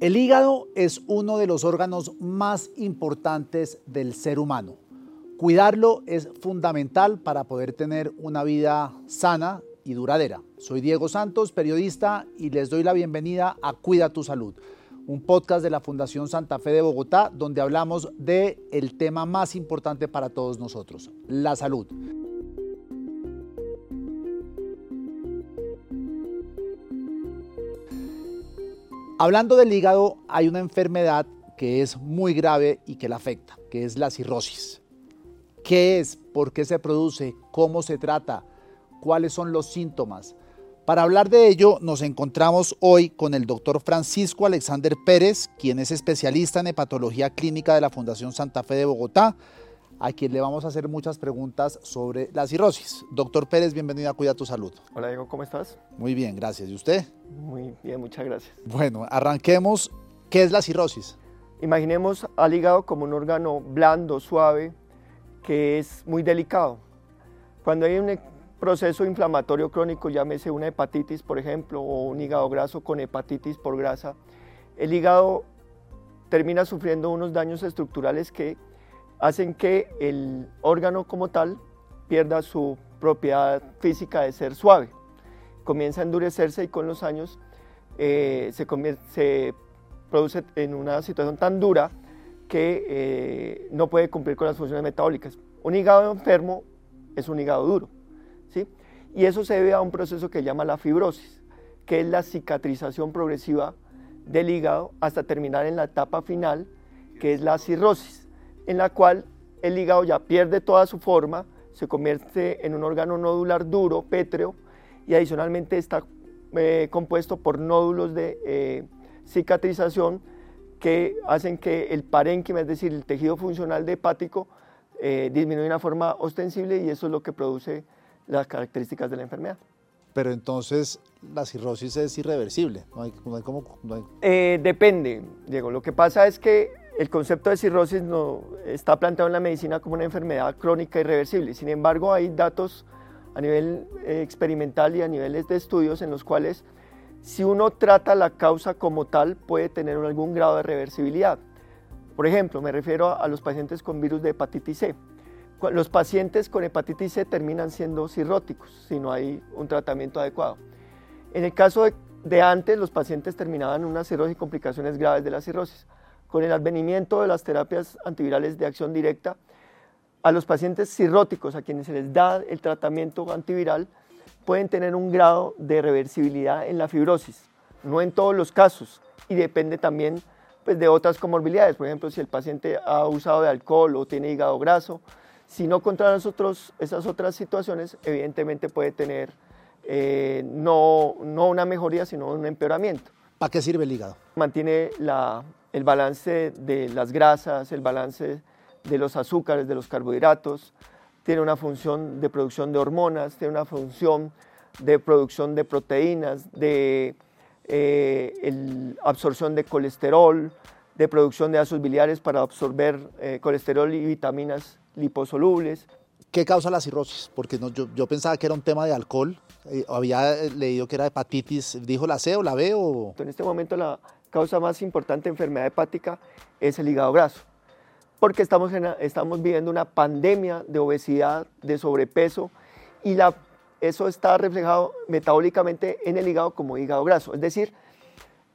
El hígado es uno de los órganos más importantes del ser humano. Cuidarlo es fundamental para poder tener una vida sana y duradera. Soy Diego Santos, periodista, y les doy la bienvenida a Cuida tu Salud, un podcast de la Fundación Santa Fe de Bogotá, donde hablamos de tema más importante para todos nosotros, la salud. Hablando del hígado, hay una enfermedad que es muy grave y que la afecta, que es la cirrosis. ¿Qué es? ¿Por qué se produce? ¿Cómo se trata? ¿Cuáles son los síntomas? Para hablar de ello, nos encontramos hoy con el doctor Francisco Alexander Pérez, quien es especialista en hepatología clínica de la Fundación Santa Fe de Bogotá, a quien le vamos a hacer muchas preguntas sobre la cirrosis. Doctor Pérez, bienvenido a Cuida tu Salud. Hola Diego, ¿cómo estás? Muy bien, gracias. ¿Y usted? Muy bien, muchas gracias. Bueno, arranquemos. ¿Qué es la cirrosis? Imaginemos al hígado como un órgano blando, suave, que es muy delicado. Cuando hay un proceso inflamatorio crónico, llámese una hepatitis, por ejemplo, o un hígado graso con hepatitis por grasa, el hígado termina sufriendo unos daños estructurales que hacen que el órgano como tal pierda su propiedad física de ser suave. Comienza a endurecerse y con los años eh, se, se, produce en una situación tan dura que eh, no puede cumplir con las funciones metabólicas. Un hígado enfermo es un hígado duro. ¿sí? Y eso se debe a un proceso que llama la fibrosis, que es la cicatrización progresiva del hígado hasta terminar en la etapa final, que es la cirrosis en la cual el hígado ya pierde toda su forma, se convierte en un órgano nodular duro, pétreo, y adicionalmente está eh, compuesto por nódulos de eh, cicatrización que hacen que el parénquima, es decir, el tejido funcional de hepático, eh, disminuya de una forma ostensible y eso es lo que produce las características de la enfermedad. Pero entonces la cirrosis es irreversible, no hay, como, depende, Diego. Lo que pasa es que el concepto de cirrosis no, está planteado en la medicina como una enfermedad crónica irreversible. Sin embargo, hay datos a nivel eh, experimental y a niveles de estudios en los cuales si uno trata la causa como tal puede tener algún grado de reversibilidad. Por ejemplo, me refiero a, los pacientes con virus de hepatitis C. Los pacientes con hepatitis C terminan siendo cirróticos si no hay un tratamiento adecuado. En el caso de, antes, los pacientes terminaban una cirrosis y complicaciones graves de la cirrosis con el advenimiento de las terapias antivirales de acción directa, a los pacientes cirróticos a quienes se les da el tratamiento antiviral pueden tener un grado de reversibilidad en la fibrosis, no en todos los casos, y depende también pues, de otras comorbilidades, por ejemplo, si el paciente ha usado de alcohol o tiene hígado graso, si no contra nosotros esas otras situaciones, evidentemente puede tener eh, no, no una mejoría, sino un empeoramiento. ¿Para qué sirve el hígado? Mantiene la el balance de las grasas, el balance de los azúcares, de los carbohidratos, tiene una función de producción de hormonas, tiene una función de producción de proteínas, de eh, absorción de colesterol, de producción de ácidos biliares para absorber eh, colesterol y vitaminas liposolubles. ¿Qué causa la cirrosis? Porque yo, pensaba que era un tema de alcohol, eh, había leído que era hepatitis, ¿dijo la C o la B? O... En este momento la, causa más importante de enfermedad hepática es el hígado graso, porque estamos, estamos viviendo una pandemia de obesidad, de sobrepeso, y eso está reflejado metabólicamente en el hígado como hígado graso. Es decir,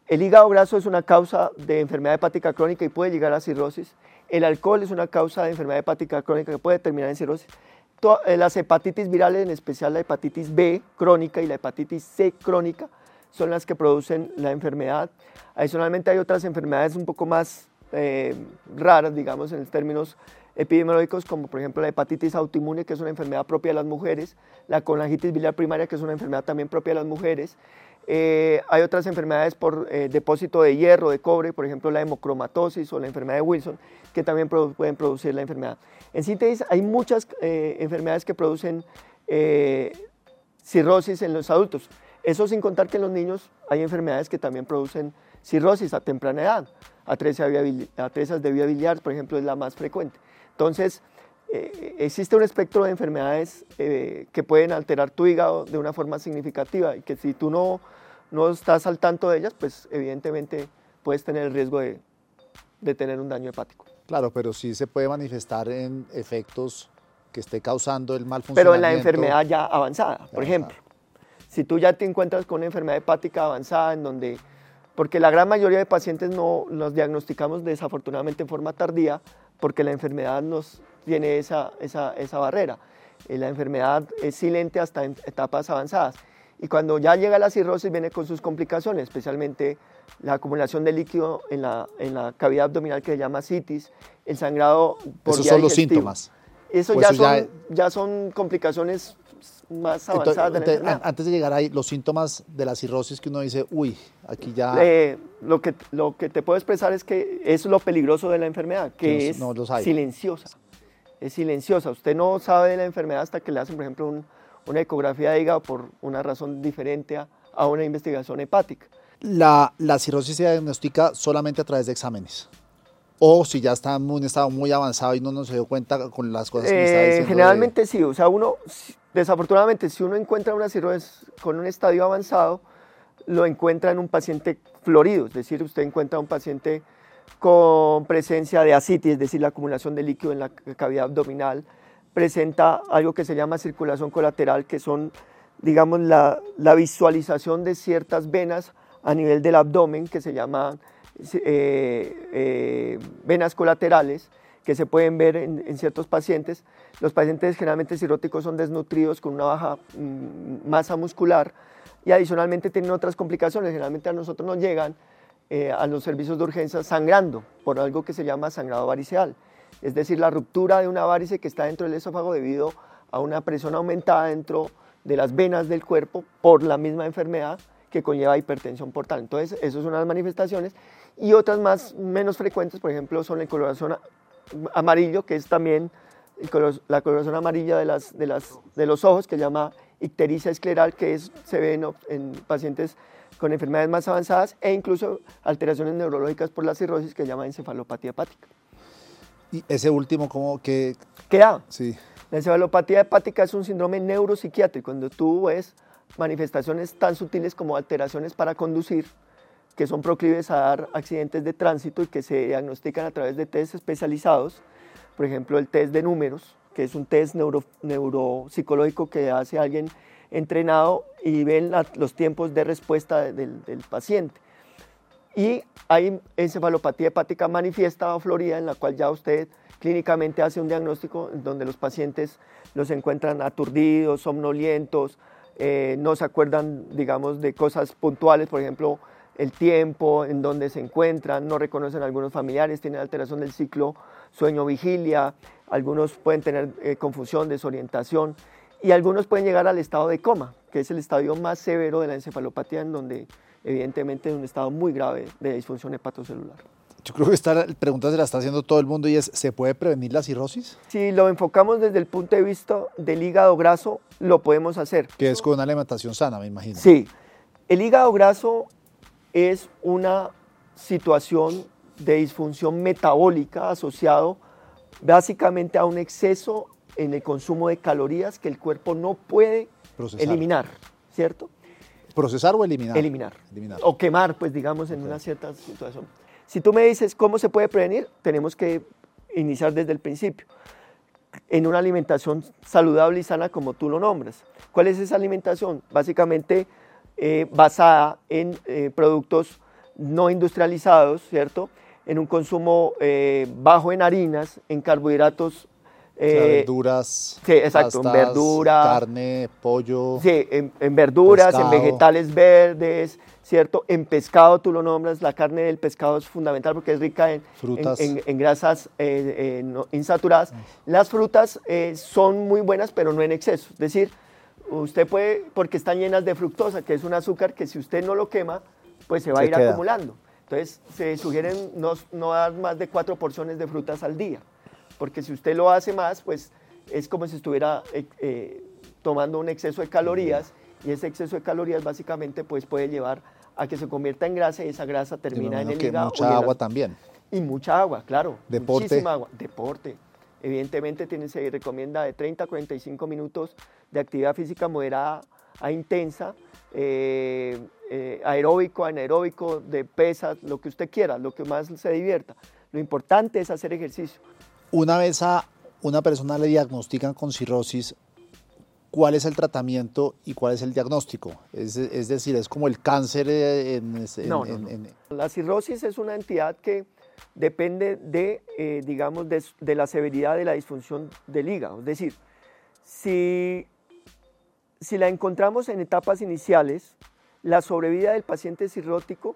el hígado graso es una causa de enfermedad hepática crónica y puede llegar a cirrosis. El alcohol es una causa de enfermedad hepática crónica que puede terminar en cirrosis. Eh, las hepatitis virales, en especial la hepatitis B crónica y la hepatitis C crónica, son las que producen la enfermedad. Adicionalmente hay otras enfermedades un poco más eh, raras, digamos, en términos epidemiológicos, como por ejemplo la hepatitis autoinmune, que es una enfermedad propia de las mujeres, la colangitis biliar primaria, que es una enfermedad también propia de las mujeres. Eh, hay otras enfermedades por eh, depósito de hierro, de cobre, por ejemplo la hemocromatosis o la enfermedad de Wilson, que también pueden producir la enfermedad. En síntesis, hay muchas enfermedades que producen cirrosis en los adultos. Eso sin contar que en los niños hay enfermedades que también producen cirrosis a temprana edad. Atresia, de vía biliar, por ejemplo, es la más frecuente. Entonces, eh, existe un espectro de enfermedades eh, que pueden alterar tu hígado de una forma significativa y que si tú no, no estás al tanto de ellas, pues evidentemente puedes tener el riesgo de, de tener un daño hepático. Claro, pero sí se puede manifestar en efectos que esté causando el mal funcionamiento. Pero en la enfermedad ya avanzada, por ejemplo. Si tú ya te encuentras con una enfermedad hepática avanzada en donde, porque la gran mayoría de pacientes no los diagnosticamos desafortunadamente en forma tardía, porque la enfermedad nos tiene esa, esa, esa barrera. Eh, la enfermedad es silente hasta en etapas avanzadas. Y cuando ya llega la cirrosis viene con sus complicaciones, especialmente la acumulación de líquido en la, en la cavidad abdominal que se llama citis, el sangrado por Esos son los síntomas. Eso, ya, son, ya... son complicaciones más avanzadas de la enfermedad. Antes de llegar ahí, los síntomas de la cirrosis que uno dice, uy, aquí ya... Eh, lo, que, lo que te puedo expresar es que es lo peligroso de la enfermedad, que es silenciosa. Es silenciosa. Usted no sabe de la enfermedad hasta que le hacen, por ejemplo, una ecografía de hígado por una razón diferente a, a una investigación hepática. La, la cirrosis se diagnostica solamente a través de exámenes o si ya está en un estado muy avanzado y no nos se dio cuenta con las cosas que está eh, diciendo. Generalmente sí, o sea, uno, desafortunadamente, si uno encuentra una cirrosis con un estadio avanzado, lo encuentra en un paciente florido, es decir, usted encuentra un paciente con presencia de asitis, es decir, la acumulación de líquido en la cavidad abdominal, presenta algo que se llama circulación colateral, que son, digamos, la, la visualización de ciertas venas a nivel del abdomen, que se llaman eh, eh, venas colaterales que se pueden ver en, ciertos pacientes. Los pacientes generalmente cirróticos son desnutridos con una baja mm, masa muscular y adicionalmente tienen otras complicaciones. Generalmente a nosotros nos llegan eh, a los servicios de urgencia sangrando por algo que se llama sangrado variceal, es decir, la ruptura de una varice que está dentro del esófago debido a una presión aumentada dentro de las venas del cuerpo por la misma enfermedad que conlleva hipertensión portal. Entonces, eso es una de las manifestaciones y otras más menos frecuentes, por ejemplo, son la coloración amarillo, que es también la coloración amarilla de, las, de, las, de los ojos, que se llama ictericia escleral, que es, se ve en, pacientes con enfermedades más avanzadas e incluso alteraciones neurológicas por la cirrosis que se llama encefalopatía hepática. ¿Y ese último cómo que queda? Sí. La encefalopatía hepática es un síndrome neuropsiquiátrico, cuando tú ves manifestaciones tan sutiles como alteraciones para conducir, que son proclives a dar accidentes de tránsito y que se diagnostican a través de test especializados, por ejemplo el test de números, que es un test neuro, neuropsicológico que hace alguien entrenado y ven los tiempos de respuesta del, paciente. Y hay encefalopatía hepática manifiesta o florida, en la cual ya usted clínicamente hace un diagnóstico donde los pacientes los encuentran aturdidos, somnolientos, eh, no se acuerdan, digamos, de cosas puntuales, por ejemplo, el tiempo en donde se encuentran, no reconocen a algunos familiares, tienen alteración del ciclo sueño-vigilia, algunos pueden tener eh, confusión, desorientación y algunos pueden llegar al estado de coma, que es el estadio más severo de la encefalopatía, en donde evidentemente es un estado muy grave de disfunción hepatocelular. Yo creo que esta pregunta se la está haciendo todo el mundo y es, ¿se puede prevenir la cirrosis? Si lo enfocamos desde el punto de vista del hígado graso, lo podemos hacer. Que es con una alimentación sana, me imagino. Sí. El hígado graso es una situación de disfunción metabólica asociado básicamente a un exceso en el consumo de calorías que el cuerpo no puede eliminar, ¿cierto? ¿Procesar o eliminar? eliminar? O quemar, pues digamos, en una cierta situación. Si tú me dices cómo se puede prevenir, tenemos que iniciar desde el principio, en una alimentación saludable y sana como tú lo nombras. ¿Cuál es esa alimentación? Básicamente eh, basada en eh, productos no industrializados, ¿cierto? En un consumo eh, bajo en harinas, en carbohidratos. verduras. Sí, exacto, en verduras. Carne, pollo. Sí, en, verduras, en vegetales verdes, ¿cierto? En pescado, tú lo nombras, la carne del pescado es fundamental porque es rica en, en, grasas insaturadas. Las frutas son muy buenas, pero no en exceso. Es decir, usted puede, porque están llenas de fructosa, que es un azúcar que si usted no lo quema, pues se va a ir acumulando. Entonces, se sugieren no, no, dar más de cuatro porciones de frutas al día, porque si usted lo hace más, pues es como si estuviera eh, eh, tomando un exceso de calorías, y ese exceso de calorías básicamente pues puede llevar a que se convierta en grasa y esa grasa termina en el hígado. Mucha agua también. Y mucha agua, claro. Deporte. Muchísima agua. Deporte. Evidentemente se recomienda de 30 a 45 minutos de actividad física moderada a intensa, eh, eh, aeróbico, anaeróbico, de pesas, lo que usted quiera, lo que más se divierta. Lo importante es hacer ejercicio. Una vez a una persona le diagnostican con cirrosis, ¿cuál es el tratamiento y cuál es el diagnóstico? Es, decir, es como el cáncer en... no, no, La cirrosis es una entidad que depende de, eh, digamos, de, de, la severidad de la disfunción del hígado. Es decir, si, si la encontramos en etapas iniciales, la sobrevida del paciente cirrótico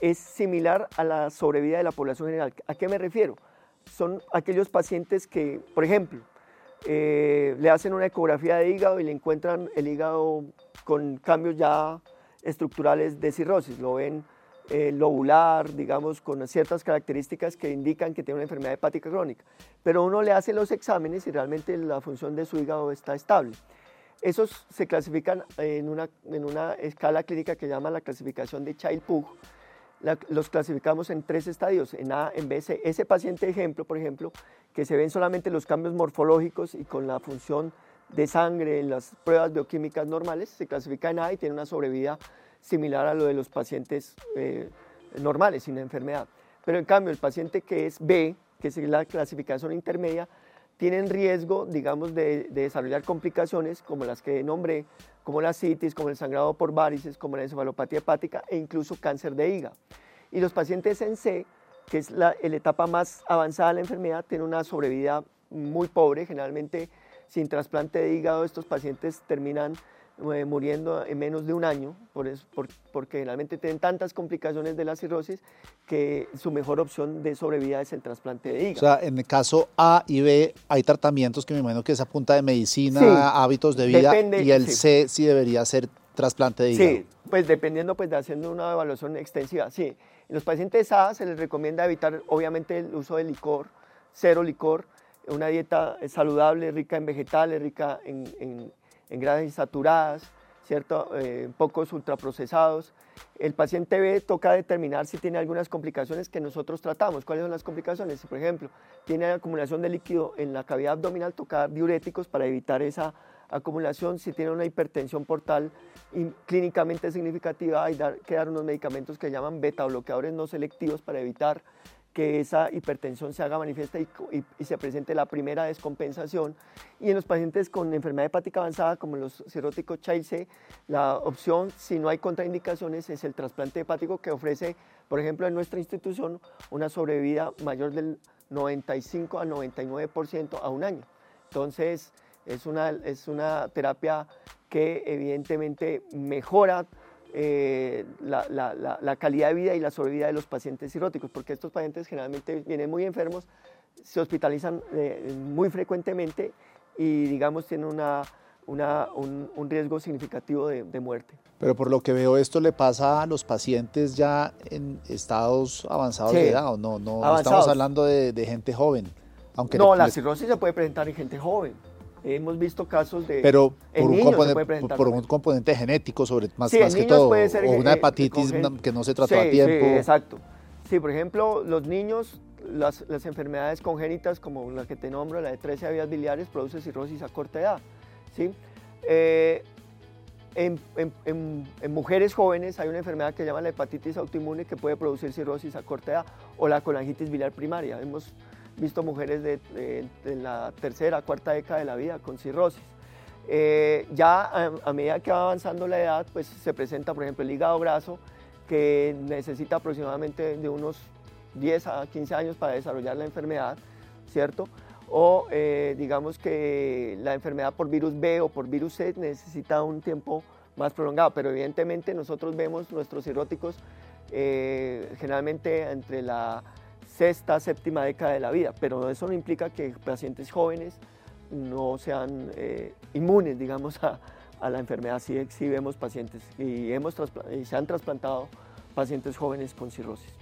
es similar a la sobrevida de la población general. ¿A qué me refiero? Son aquellos pacientes que, por ejemplo, eh, le hacen una ecografía de hígado y le encuentran el hígado con cambios ya estructurales de cirrosis. Lo ven eh, lobular, digamos, con ciertas características que indican que tiene una enfermedad hepática crónica. Pero uno le hace los exámenes y realmente la función de su hígado está estable. Esos se clasifican en una, en una escala clínica que llama la clasificación de Child-Pugh. los clasificamos en tres estadios, en A, en B, C. Ese paciente ejemplo, por ejemplo, que se ven solamente los cambios morfológicos y con la función de sangre en las pruebas bioquímicas normales, se clasifica en A y tiene una sobrevida similar a lo de los pacientes eh, normales, sin enfermedad. Pero en cambio, el paciente que es B, que es la clasificación intermedia, tienen riesgo, digamos, de, desarrollar complicaciones como las que nombré, como la citis, como el sangrado por varices, como la encefalopatía hepática e incluso cáncer de hígado. Y los pacientes en C, que es la, la etapa más avanzada de la enfermedad, tienen una sobrevida muy pobre, generalmente sin trasplante de hígado estos pacientes terminan muriendo en menos de un año, por porque generalmente tienen tantas complicaciones de la cirrosis que su mejor opción de sobrevida es el trasplante de hígado. O sea, en el caso A y B hay tratamientos que me imagino que es a punta de medicina, hábitos de vida, y el C sí debería ser trasplante de hígado. Sí, pues dependiendo pues de haciendo una evaluación extensiva, sí. En los pacientes A se les recomienda evitar obviamente el uso de licor, cero licor, una dieta saludable, rica en vegetales, rica en en grasas insaturadas, ¿cierto? Eh, pocos ultraprocesados. El paciente B toca determinar si tiene algunas complicaciones que nosotros tratamos. ¿Cuáles son las complicaciones? Si, por ejemplo, tiene acumulación de líquido en la cavidad abdominal, toca diuréticos para evitar esa acumulación. Si tiene una hipertensión portal clínicamente significativa, hay que dar unos medicamentos que llaman beta bloqueadores no selectivos para evitar que esa hipertensión se haga manifiesta y, se presente la primera descompensación. Y en los pacientes con enfermedad hepática avanzada, como los cirróticos Child C, la opción, si no hay contraindicaciones, es el trasplante hepático que ofrece, por ejemplo, en nuestra institución, una sobrevida mayor del 95 al 99% a un año. Entonces, es una, es una terapia que evidentemente mejora eh, la, la, la, calidad de vida y la sobrevida de los pacientes cirróticos, porque estos pacientes generalmente vienen muy enfermos, se hospitalizan eh, muy frecuentemente y digamos tienen una, una, un, un, riesgo significativo de, de, muerte. Pero por lo que veo esto le pasa a los pacientes ya en estados avanzados de edad, ¿o no? No estamos hablando de, de gente joven. Aunque no, la cirrosis se puede presentar en gente joven. Hemos visto casos de. Pero por, un, componente, por un componente genético, sobre, más, más que todo. Puede ser, o una hepatitis que no se trató a tiempo. Sí, exacto. Sí, por ejemplo, los niños, las, las, enfermedades congénitas, como la que te nombro, la de 13 vías biliares, produce cirrosis a corta edad. ¿sí? Eh, en, en, en, mujeres jóvenes hay una enfermedad que se llama la hepatitis autoinmune que puede producir cirrosis a corta edad o la colangitis biliar primaria. Hemos visto mujeres de, la tercera, cuarta década de la vida con cirrosis. Eh, ya a, medida que va avanzando la edad, pues se presenta, por ejemplo, el hígado graso, que necesita aproximadamente de unos 10 a 15 años para desarrollar la enfermedad, ¿cierto? O eh, digamos que la enfermedad por virus B o por virus C necesita un tiempo más prolongado, pero evidentemente nosotros vemos nuestros cirróticos eh, generalmente entre la sexta, séptima década de la vida, pero eso no implica que pacientes jóvenes no sean eh, inmunes, digamos, a, a, la enfermedad. Sí, sí vemos pacientes y, hemos y se han trasplantado pacientes jóvenes con cirrosis.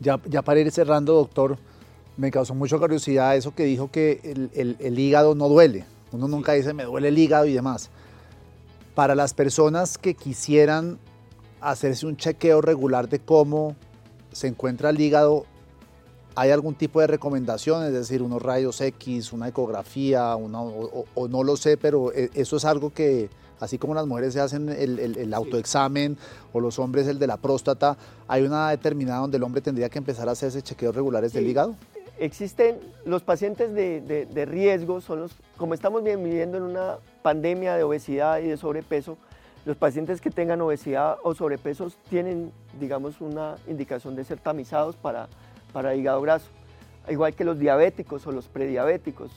Ya, ya para ir cerrando, doctor, me causó mucha curiosidad eso que dijo que el, el, el hígado no duele. Uno nunca dice me duele el hígado y demás. Para las personas que quisieran hacerse un chequeo regular de cómo se encuentra el hígado, ¿Hay algún tipo de recomendación, es decir, unos rayos X, una ecografía, una, o, no lo sé, pero eh, eso es algo que así como las mujeres se hacen el, autoexamen o los hombres el de la próstata, ¿hay una edad determinada donde el hombre tendría que empezar a hacerse chequeos regulares del hígado? Existen los pacientes de, de, riesgo, son los, como estamos viviendo en una pandemia de obesidad y de sobrepeso, los pacientes que tengan obesidad o sobrepeso tienen, digamos, una indicación de ser tamizados para, para hígado graso, igual que los diabéticos o los prediabéticos,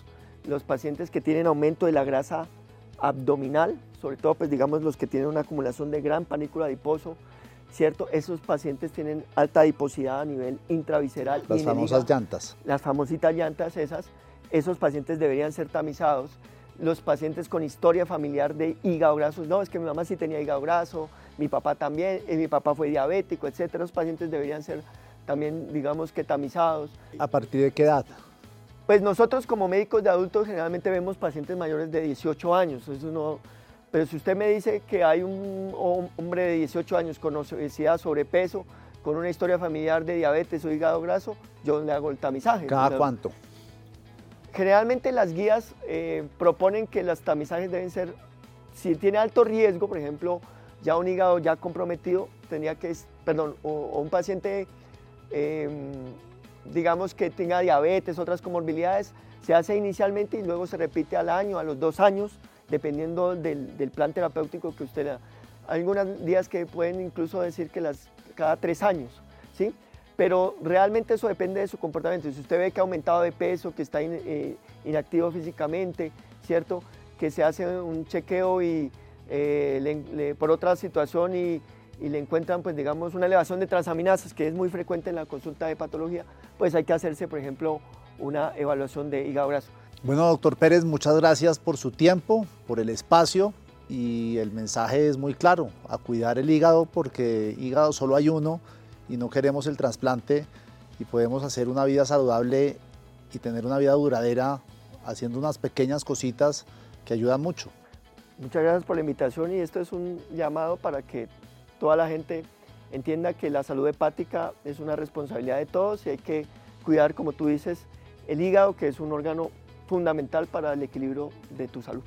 los pacientes que tienen aumento de la grasa abdominal, sobre todo, pues digamos, los que tienen una acumulación de gran panícula adiposo, ¿cierto? Esos pacientes tienen alta adiposidad a nivel intravisceral. Las famosas llantas. Las famositas llantas esas, esos pacientes deberían ser tamizados los pacientes con historia familiar de hígado graso, no, es que mi mamá sí tenía hígado graso, mi papá también, y mi papá fue diabético, etcétera. Los pacientes deberían ser también, digamos que tamizados. ¿A partir de qué edad? Pues nosotros como médicos de adultos generalmente vemos pacientes mayores de 18 años, eso no, pero si usted me dice que hay un hombre de 18 años con obesidad, sobrepeso, con una historia familiar de diabetes o hígado graso, yo le hago el tamizaje. ¿Cada cuánto? Generalmente las guías eh, proponen que los tamizajes deben ser, si tiene alto riesgo, por ejemplo, ya un hígado ya comprometido, tenía que, perdón, o, un paciente, em, digamos que tenga diabetes, otras comorbilidades, se hace inicialmente y luego se repite al año, a los dos años, dependiendo del, plan terapéutico que usted le da. Algunos días que pueden incluso decir que las, cada tres años, ¿sí? pero realmente eso depende de su comportamiento. Si usted ve que ha aumentado de peso, que está eh, inactivo físicamente, ¿cierto? Que se hace un chequeo y eh, por otra situación y, le encuentran, pues digamos, una elevación de transaminasas, que es muy frecuente en la consulta de patología, pues hay que hacerse, por ejemplo, una evaluación de hígado graso. Bueno, doctor Pérez, muchas gracias por su tiempo, por el espacio y el mensaje es muy claro, a cuidar el hígado porque hígado solo hay uno y no queremos el trasplante y podemos hacer una vida saludable y tener una vida duradera haciendo unas pequeñas cositas que ayudan mucho. Muchas gracias por la invitación y esto es un llamado para que toda la gente entienda que la salud hepática es una responsabilidad de todos y hay que cuidar, como tú dices, el hígado, que es un órgano fundamental para el equilibrio de tu salud.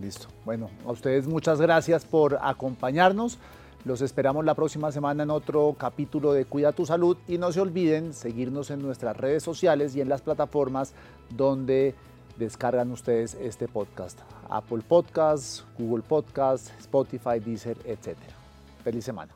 Listo. Bueno, a ustedes muchas gracias por acompañarnos. Los esperamos la próxima semana en otro capítulo de Cuida tu Salud y no se olviden seguirnos en nuestras redes sociales y en las plataformas donde descargan ustedes este podcast. Apple Podcasts, Google Podcasts, Spotify, Deezer, etc. Feliz semana.